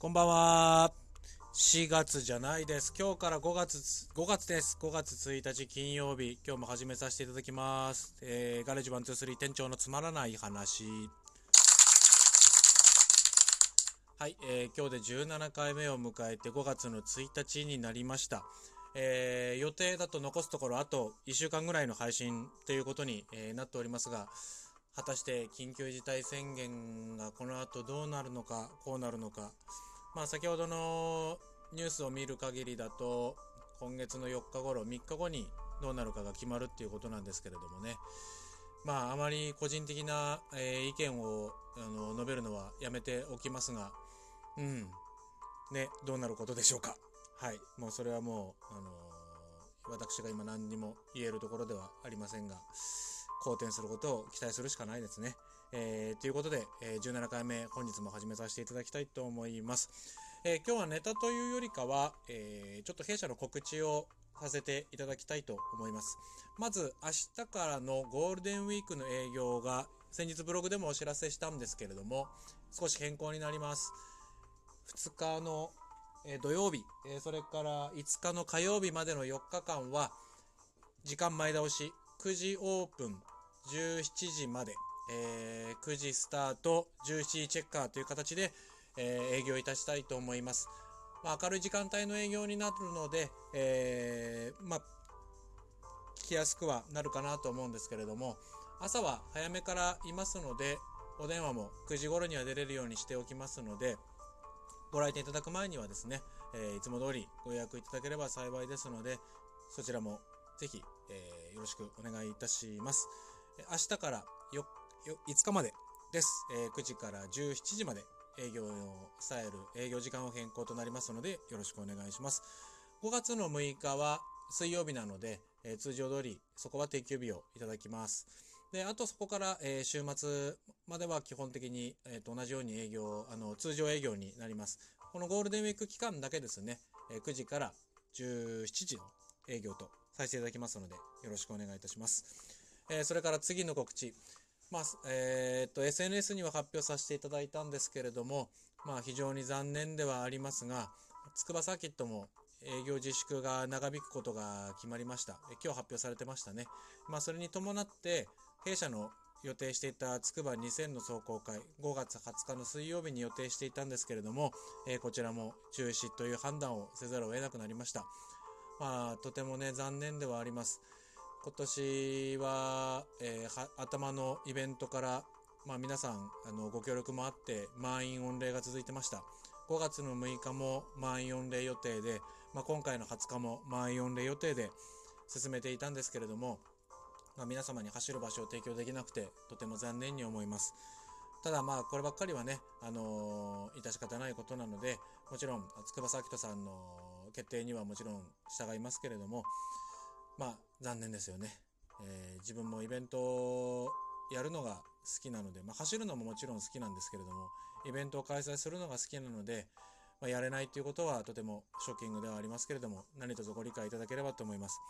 こんばんは。4月じゃないです。今日から5月、5月です。5月1日金曜日。今日も始めさせていただきます。えー、ガレージ123店長のつまらない話。はい、えー、今日で17回目を迎えて5月の1日になりました。えー、予定だと残すところあと1週間ぐらいの配信ということに、えーなっておりますが、果たして緊急事態宣言がこの後どうなるのか、こうなるのか。まあ先ほどのニュースを見る限りだと、今月の4日頃、3日後にどうなるかが決まるっていうことなんですけれどもね。まああまり個人的な、えー意見をあの述べるのはやめておきますが、うん。ね、どうなることでしょうか。はい。もうそれはもう、あのー私が今何にも言えるところではありませんが、好転することを期待するしかないですね。えーということで、えー17回目、本日も始めさせていただきたいと思います。えー今日はネタというよりかは、えーちょっと弊社の告知をさせていただきたいと思います。まず、明日からのゴールデンウィークの営業が、先日ブログでもお知らせしたんですけれども、少し変更になります。2日の、えー土曜日、えーそれから5日の火曜日までの4日間は、時間前倒し、9時オープン、17時まで、えー9時スタート、17時チェッカーという形で、えー営業いたしたいと思います。まあ、明るい時間帯の営業になるので、えーまあ、聞きやすくはなるかなと思うんですけれども、朝は早めからいますので、お電話も9時頃には出れるようにしておきますので、ご来店いただく前にはですね、えーいつも通りご予約いただければ幸いですので、そちらもぜひ、えーよろしくお願いいたします。明日からよよ5日までです、えー9時から17時まで営業をスタイル、営業時間を変更となりますので、よろしくお願いします。5月の6日は水曜日なので、えー通常通りそこは定休日をいただきます。で、あとそこから、えー週末までは基本的に、えーと同じように営業、あの、通常営業になります。このゴールデンウィーク期間だけですね、えー9時から17時の営業とさせていただきますので、よろしくお願いいたします。えーそれから次の告知。まあ、えーと、SNS には発表させていただいたんですけれども、まあ、非常に残念ではありますが、筑波サーキットも営業自粛が長引くことが決まりました。今日発表されてましたね。まあ、それに伴って、弊社の予定していた筑波2000の壮行会、5月20日の水曜日に予定していたんですけれども、えーこちらも中止という判断をせざるを得なくなりました。まあ、とてもね、残念ではあります。今年は、えーは頭のイベントから、まあ、皆さんあのご協力もあって満員御礼が続いてました。5月の6日も満員御礼予定で、まあ、今回の20日も満員御礼予定で進めていたんですけれども、まあ、皆様に走る場所を提供できなくてとても残念に思います。ただまあこればっかりはね、あのー致し方ないことなのでもちろん筑波サーキットさんの決定にはもちろん従いますけれどもまあ残念ですよね、えー自分もイベントをやるのが好きなので、まあ、走るのももちろん好きなんですけれどもイベントを開催するのが好きなので、まあ、やれないということはとてもショッキングではありますけれども何卒ご理解いただければと思います。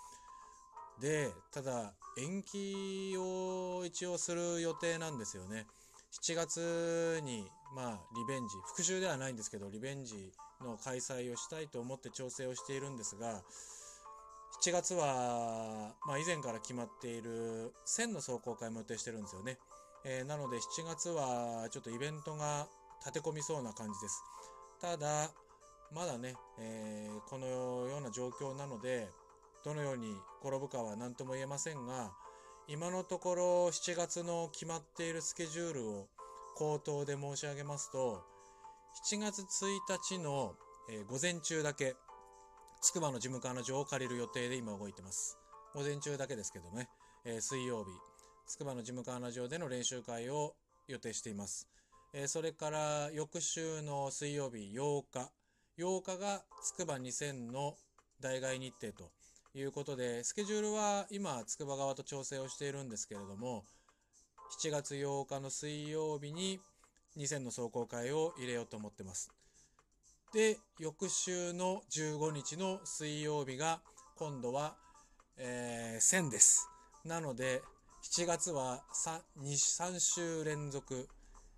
でただ延期を一応する予定なんですよね。7月にまあリベンジ復習ではないんですけどリベンジの開催をしたいと思って調整をしているんですが7月は、まあ、以前から決まっている1000の壮行会も予定してるんですよね、えーなので7月はちょっとイベントが立て込みそうな感じです。ただまだね、えーこのような状況なのでどのように転ぶかは何とも言えませんが今のところ7月の決まっているスケジュールを口頭で申し上げますと7月1日の、えー午前中だけつくばの事務課の場を借りる予定で今動いてます。午前中だけですけどね、えー水曜日、つくばの事務課穴場での練習会を予定しています。えーそれから翌週の水曜日8日、8日がつくば2000の代替日程ということで、スケジュールは今、つくば側と調整をしているんですけれども、7月8日の水曜日に2000の壮行会を入れようと思ってます。で、翌週の15日の水曜日が、今度は、えー1000です。なので、7月は 3, 3週連続、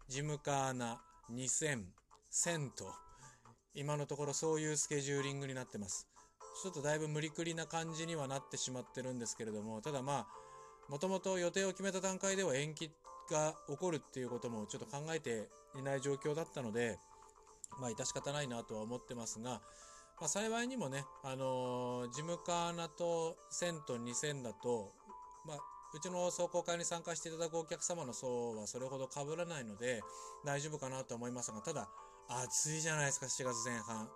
ジムカーナ2000、1000と今のところそういうスケジューリングになってます。ちょっとだいぶ無理くりな感じにはなってしまってるんですけれども、ただまあ、もともと予定を決めた段階では延期が起こるっていうこともちょっと考えていない状況だったので、まあ、致し方ないなとは思ってますが、まあ、幸いにもね、あのー、事務カーナと1000と2000だと、まあ、うちの壮行会に参加していただくお客様の層はそれほど被らないので大丈夫かなと思いますが、ただ、暑いじゃないですか、7月前半。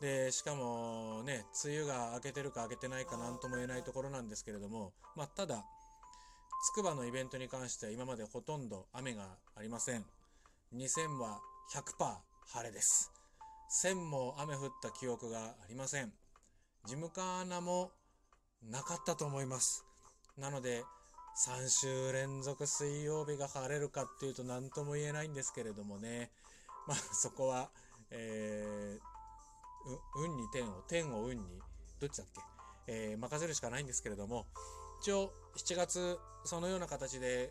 で、しかもね、梅雨が明けてるか明けてないかなんとも言えないところなんですけれども、まあ、ただ、つくばのイベントに関しては今までほとんど雨がありません。2000は100%晴れです。1000も雨降った記憶がありません。事務カーナもなかったと思います。なので、3週連続水曜日が晴れるかっていうと何とも言えないんですけれどもね。まあそこは、えー、運に天を、天を運に、どっちだっけ？えー、任せるしかないんですけれども、一応7月そのような形で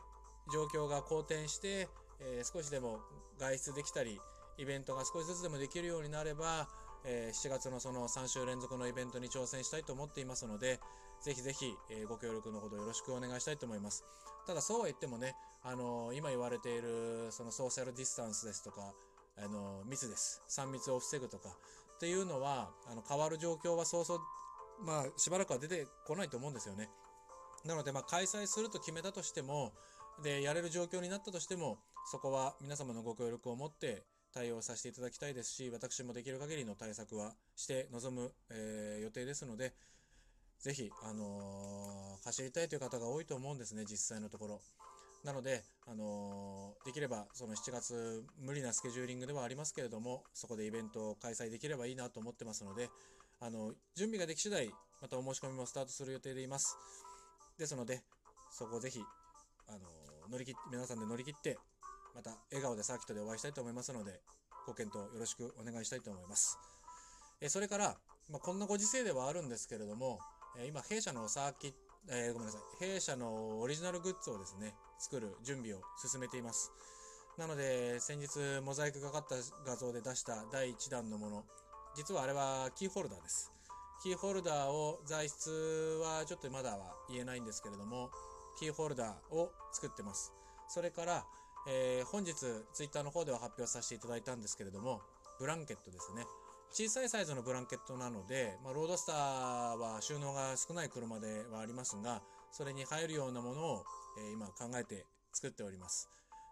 状況が好転して、えー、少しでも外出できたり、イベントが少しずつでもできるようになれば、えー、7月のその3週連続のイベントに挑戦したいと思っていますので、ぜひぜひ、えー、ご協力のほどよろしくお願いしたいと思います。ただそうは言ってもね、あのー、今言われているそのソーシャルディスタンスですとか、あの密です。3密を防ぐとかっていうのは、あの変わる状況はそうそう、まあしばらくは出てこないと思うんですよね。なので、まあ開催すると決めたとしても、で、やれる状況になったとしても、そこは皆様のご協力を持って対応させていただきたいですし、私もできる限りの対策はして臨む、えー、予定ですので、ぜひ、あのー、走りたいという方が多いと思うんですね、実際のところ。なので、あのー、できれば、その7月、無理なスケジューリングではありますけれども、そこでイベントを開催できればいいなと思ってますので、あの、準備ができ次第、またお申し込みもスタートする予定でいます。ですので、そこをぜひ、あの乗り切って、皆さんで乗り切って、また笑顔でサーキットでお会いしたいと思いますので、ご検討よろしくお願いしたいと思います。えそれから、まあ、こんなご時世ではあるんですけれども、え今、弊社のサーキット、えー、ごめんなさい、弊社のオリジナルグッズをですね、作る準備を進めています。なので、先日、モザイクがかった画像で出した第1弾のもの、実はあれはキーホルダーです。キーホルダーを材質はちょっとまだは言えないんですけれども、キーホルダーを作ってます。それから、えー、本日ツイッターの方では発表させていただいたんですけれども、ブランケットですね。小さいサイズのブランケットなので、まあ、ロードスターは収納が少ない車ではありますが、それに入るようなものを、えー、今考えて作っております。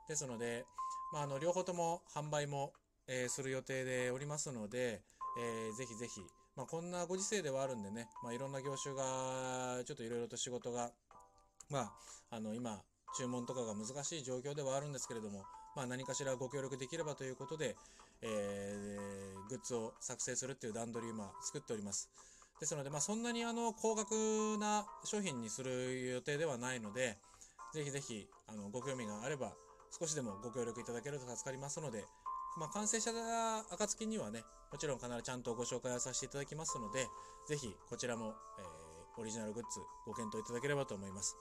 ですので、まあ、あの両方とも販売も、えー、する予定でおりますので、えー、ぜひぜひ、まあ、こんなご時世ではあるんでね、まあ、いろんな業種がちょっといろいろと仕事が、まあ、あの今注文とかが難しい状況ではあるんですけれども、まあ、何かしらご協力できればということで、えー、グッズを作成するっていう段取りを今作っております。ですので、まあ、そんなにあの高額な商品にする予定ではないので、ぜひぜひあのご興味があれば少しでもご協力いただけると助かりますので、まあ、完成した暁にはね、もちろん必ずちゃんとご紹介をさせていただきますので、ぜひこちらも、えー、オリジナルグッズご検討いただければと思います。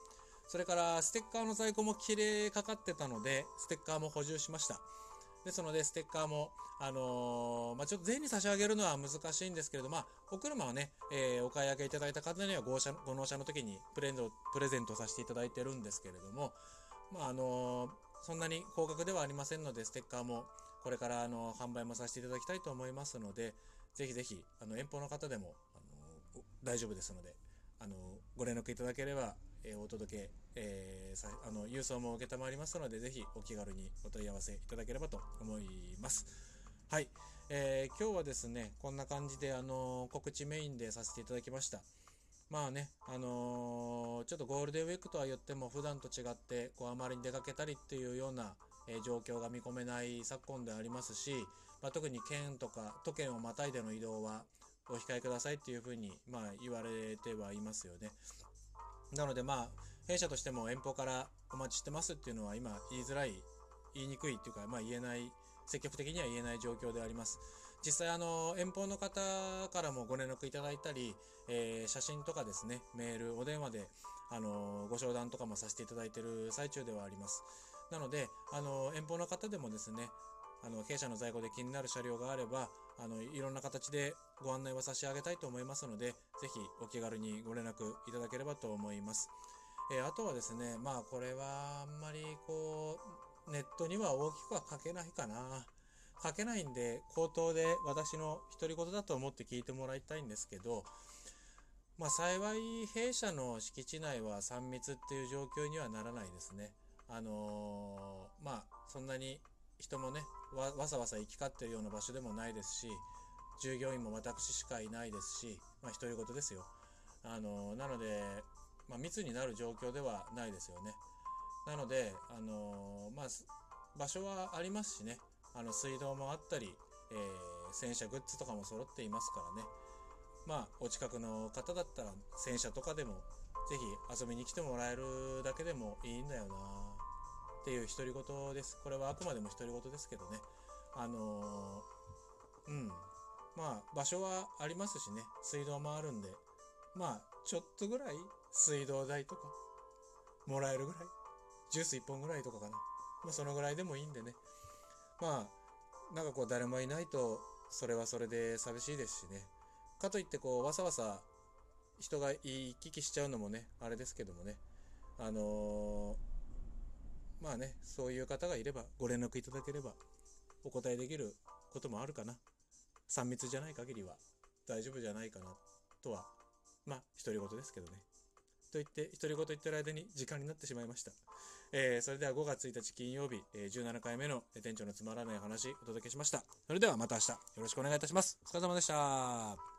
それからステッカーの在庫も切れかかってたので、ステッカーも補充しました。ですので、ステッカーも、あのー、まあ、ちょっと全に差し上げるのは難しいんですけれど、まあ、お車をね、えー、お買い上げいただいた方にはご車ご納車の時にプレプレゼントさせていただいてるんですけれども、まあ、あのー、そんなに高額ではありませんので、ステッカーもこれからあの販売もさせていただきたいと思いますので、ぜひぜひ、あの遠方の方でも、あの大丈夫ですので、あのご連絡いただければ、えー、お届け、えー、さあの郵送も承りますので、ぜひお気軽にお問い合わせいただければと思います。はい。えー、今日はですね、こんな感じで、あの告知メインでさせていただきました。まあね、あのー、ちょっとゴールデンウィークとは言っても普段と違って、こうあまりに出かけたりっていうような、えー、状況が見込めない昨今でありますし、まあ、特に県とか都県をまたいでの移動はお控えくださいっていうふうに、まあ、言われてはいますよね。なのでまあ、弊社としても遠方からお待ちしてますっていうのは今言いづらい、言いにくいっていうか、まあ言えない、積極的には言えない状況であります。実際あの、遠方の方からもご連絡いただいたり、えー、写真とかですね、メール、お電話で、あの、ご商談とかもさせていただいている最中ではあります。なので、あの、遠方の方でもですね、あの、弊社の在庫で気になる車両があれば、あの、いろんな形でご案内は差し上げたいと思いますので、ぜひお気軽にご連絡いただければと思います。えー、あとはですね、まあこれはあんまりこう、ネットには大きくは書けないかな。書けないんで、口頭で私の独り言だと思って聞いてもらいたいんですけど、まあ幸い弊社の敷地内は3密っていう状況にはならないですね。あのー、まあそんなに人もねわわさわさ行き交ってるような場所でもないですし従業員も私しかいないですしまあ独り言ですよ。あの、なので、まあ、密になる状況ではないですよね。なのであの、まあ場所はありますしね。あの水道もあったり、えー、洗車グッズとかも揃っていますからね。まあお近くの方だったら洗車とかでもぜひ遊びに来てもらえるだけでもいいんだよな。っていう独り言です。これはあくまでも独り言ですけどね。あのー、うん。まあ、場所はありますしね。水道もあるんで。まあ、ちょっとぐらい水道代とか、もらえるぐらい。ジュース1本ぐらいとかかな。まあ、そのぐらいでもいいんでね。まあ、なんかこう、誰もいないと、それはそれで寂しいですしね。かといって、こう、わさわさ人が行き来しちゃうのもね、あれですけどもね。あのーまあね、そういう方がいればご連絡いただければお答えできることもあるかな。3密じゃない限りは大丈夫じゃないかなとは、まあ、独り言ですけどね。と言って、独り言言ってる間に時間になってしまいました。えー、それでは5月1日金曜日、えー、17回目の店長のつまらない話お届けしました。それではまた明日よろしくお願いいたします。お疲れ様でした。